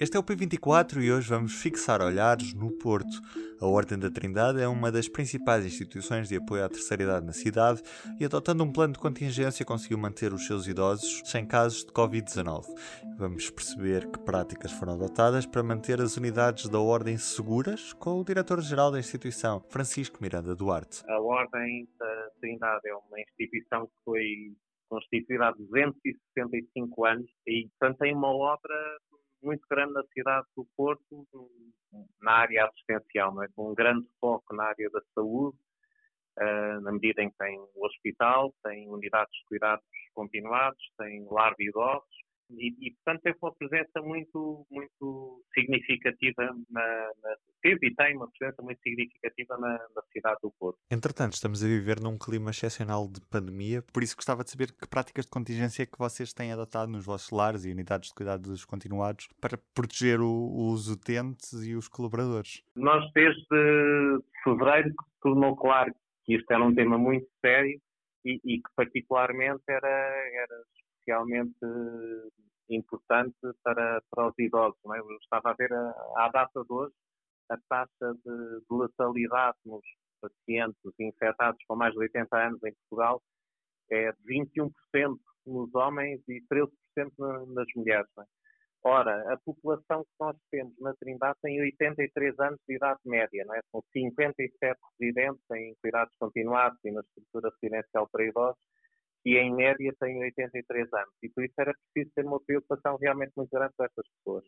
Este é o P24 e hoje vamos fixar olhares no Porto. A Ordem da Trindade é uma das principais instituições de apoio à terceira idade na cidade e, adotando um plano de contingência, conseguiu manter os seus idosos sem casos de Covid-19. Vamos perceber que práticas foram adotadas para manter as unidades da Ordem seguras com o Diretor-Geral da instituição, Francisco Miranda Duarte. A Ordem da Trindade é uma instituição que foi constituída há 265 anos e, portanto, tem uma obra muito grande na cidade do Porto, na área assistencial, é? com um grande foco na área da saúde, uh, na medida em que tem o hospital, tem unidades de cuidados continuados, tem lar de idosos, e, e, portanto teve uma presença muito, muito significativa na, na, teve e tem uma presença muito significativa na, na, cidade do Porto. Entretanto, estamos a viver num clima excepcional de pandemia, por isso gostava de saber que práticas de contingência é que vocês têm adotado nos vossos lares e unidades de cuidados continuados para proteger o, os utentes e os colaboradores. Nós desde fevereiro tornou claro que isto era um tema muito sério e, e que particularmente era, era especialmente importante para, para os idosos. É? Eu estava a ver a, à data de hoje a taxa de, de letalidade nos pacientes infectados com mais de 80 anos em Portugal é de 21% nos homens e 13% nas mulheres. É? Ora, a população que nós temos na Trindade tem 83 anos de idade média, não é? São 57 residentes em cuidados continuados e na estrutura residencial para idosos que em média têm 83 anos. E por isso era preciso ter uma preocupação realmente muito grande para estas pessoas.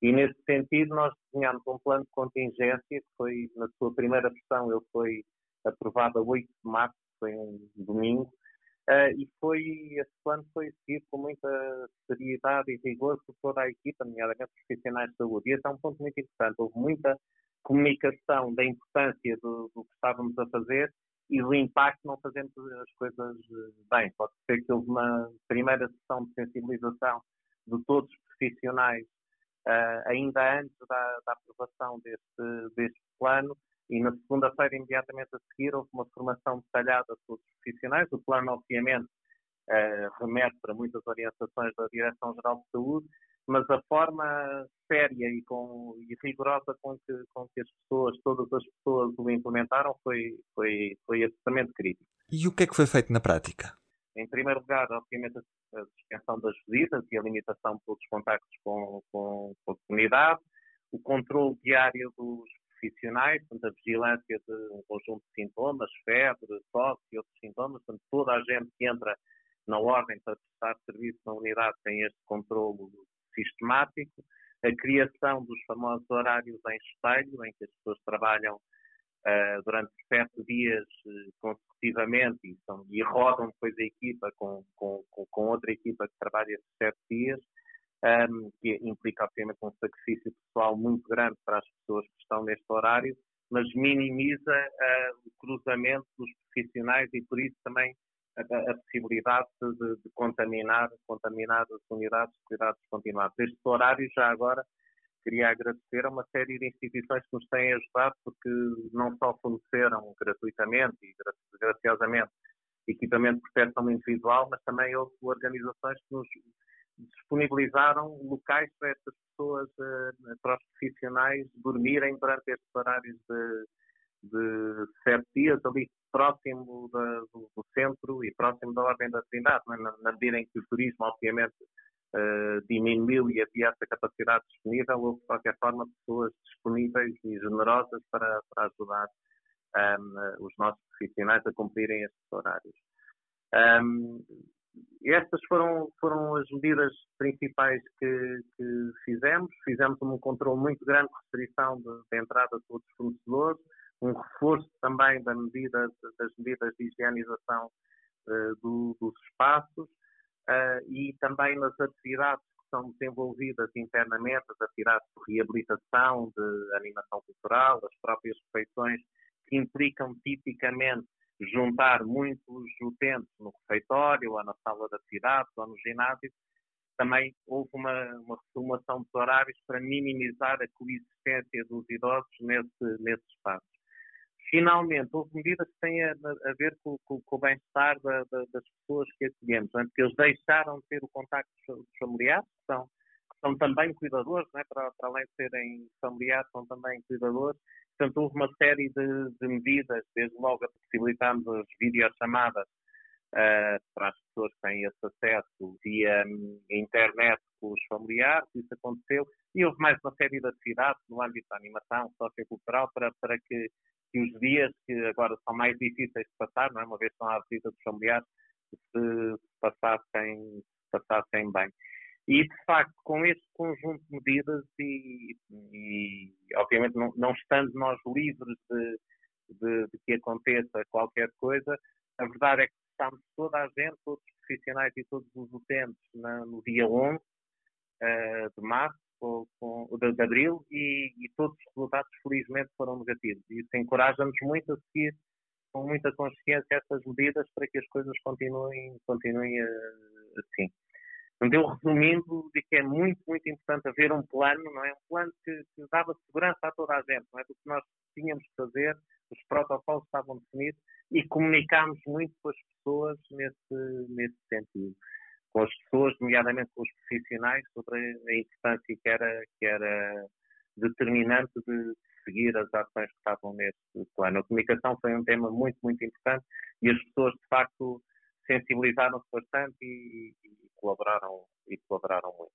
E nesse sentido nós desenhámos um plano de contingência que foi, na sua primeira versão, ele foi aprovado a 8 de março, foi um domingo, uh, e foi, esse plano foi seguido com muita seriedade e rigor por toda a equipa, nomeadamente profissionais de saúde. E esse é um ponto muito importante. Houve muita comunicação da importância do, do que estávamos a fazer e do impacto não fazendo as coisas eh, bem. Pode ser que houve uma primeira sessão de sensibilização de todos os profissionais uh, ainda antes da, da, aprovação deste, deste plano e na segunda-feira, imediatamente a seguir, houve uma formação detalhada a todos os profissionais. O plano, obviamente, uh, remete para muitas orientações da Direção-Geral de Saúde, mas a forma séria e, com, e rigorosa com que, com que as pessoas, todas as pessoas o implementaram foi, foi, foi absolutamente crítico. E o que é que foi feito na prática? Em primeiro lugar, obviamente, a suspensão das visitas e a limitação pelos contactos com, com, com a comunidade, o controle diário dos profissionais, portanto, a vigilância de um conjunto de sintomas, febre, tosse e outros sintomas, portanto, toda a gente que entra na ordem para prestar serviço na unidade tem este controle sistemático, a criação dos famosos horários em espelho, em que as pessoas trabalham uh, durante sete dias uh, consecutivamente e, são, e, rodam depois a equipa com, com, com, outra equipa que trabalha esses sete dias, um, ehm, que implica, obviamente, um sacrifício pessoal muito grande para as pessoas que estão neste horário, mas minimiza uh, o cruzamento dos profissionais e, por isso, também a, a possibilidade de, de, contaminar, contaminar as unidades de cuidados continuados. Este horário, já agora, queria agradecer a uma série de instituições que nos têm ajudado, porque não só forneceram gratuitamente e graciosamente equipamento de proteção individual, mas também houve organizações que nos disponibilizaram locais para estas pessoas, eh, para os profissionais, dormirem durante estes horários de, de sete dias ali próximo da, do, do, centro e próximo da Ordem da Trindade, é? na, na medida em que o turismo, obviamente, uh, diminuiu e havia essa capacidade disponível, houve, de qualquer forma, pessoas disponíveis e generosas para, para ajudar um, ehm, os nossos profissionais a cumprirem estes horários. Um, ehm, estas foram, foram as medidas principais que, que, fizemos. Fizemos um controle muito grande de restrição de, de entrada de todos os fornecedores, um reforço também da medida, das medidas de higienização uh, do, dos espaços uh, e também nas atividades que são desenvolvidas internamente, as atividades de reabilitação, de animação cultural, as próprias refeições que implicam tipicamente juntar muitos utentes no refeitório, ou na sala de atividades, ou no ginásio, também houve uma, uma reformulação dos horários para minimizar a coexistência dos idosos nesse, nesse espaço. Finalmente, houve medidas que têm a, a ver com, com, com o bem-estar da, da, das pessoas que acolhemos, é? porque eles deixaram de ter o contacto dos familiares, que são, que são também cuidadores, é? para, para, além de serem familiares, são também cuidadores. Portanto, houve uma série de, de medidas, desde logo a possibilitarmos as videochamadas uh, para as pessoas que têm esse acesso via um, internet com os familiares, isso aconteceu, e houve mais uma série de atividades no âmbito da animação sociocultural para, para que, que os dias que agora são mais difíceis de passar, não é? uma vez que estão à visita dos familiares, se passassem, passassem bem. E, de facto, com este conjunto de medidas e, e obviamente, não, não, estando nós livres de, de, de, que aconteça qualquer coisa, a verdade é que estamos toda a gente, todos os profissionais e todos os utentes na, no dia 11 uh, eh, de março, com, de, de, abril, e, e, todos os resultados, felizmente, foram negativos. E isso encoraja-nos muito a seguir com muita consciência essas medidas para que as coisas continuem, continuem uh, assim. Portanto, eu resumindo, de que é muito, muito importante haver um plano, não é? Um plano que, que dava segurança a toda a gente, não é? Do que nós tínhamos que fazer, os protocolos estavam definidos e comunicámos muito com as pessoas nesse, nesse sentido. Com as pessoas, nomeadamente com os profissionais, sobre a importância que era, que era determinante de seguir as ações que estavam nesse plano. A comunicação foi um tema muito, muito importante e as pessoas, de facto, sensibilizaram-se bastante e, e, colaboraram, e colaboraram muito.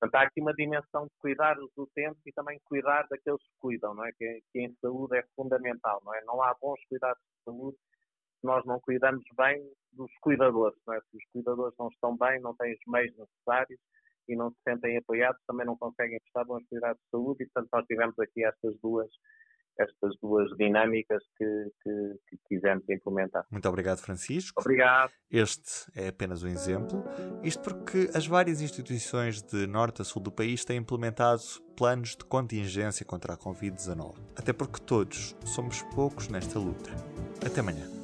Portanto, há aqui uma dimensão de cuidar do tempo e também cuidar daqueles que cuidam, não é? Que, que em saúde é fundamental, não é? Não há bons cuidados de saúde se nós não cuidamos bem dos cuidadores, não é? Se os cuidadores não estão bem, não têm os meios necessários e não se sentem apoiados, também não conseguem prestar bons cuidados de saúde e, portanto, nós tivemos aqui estas duas estas duas dinâmicas que, que, que, quisemos implementar. Muito obrigado, Francisco. Obrigado. Este é apenas um exemplo, isto porque as várias instituições de norte a sul do país têm implementado planos de contingência contra a Covid-19. Até porque todos somos poucos nesta luta. Até amanhã.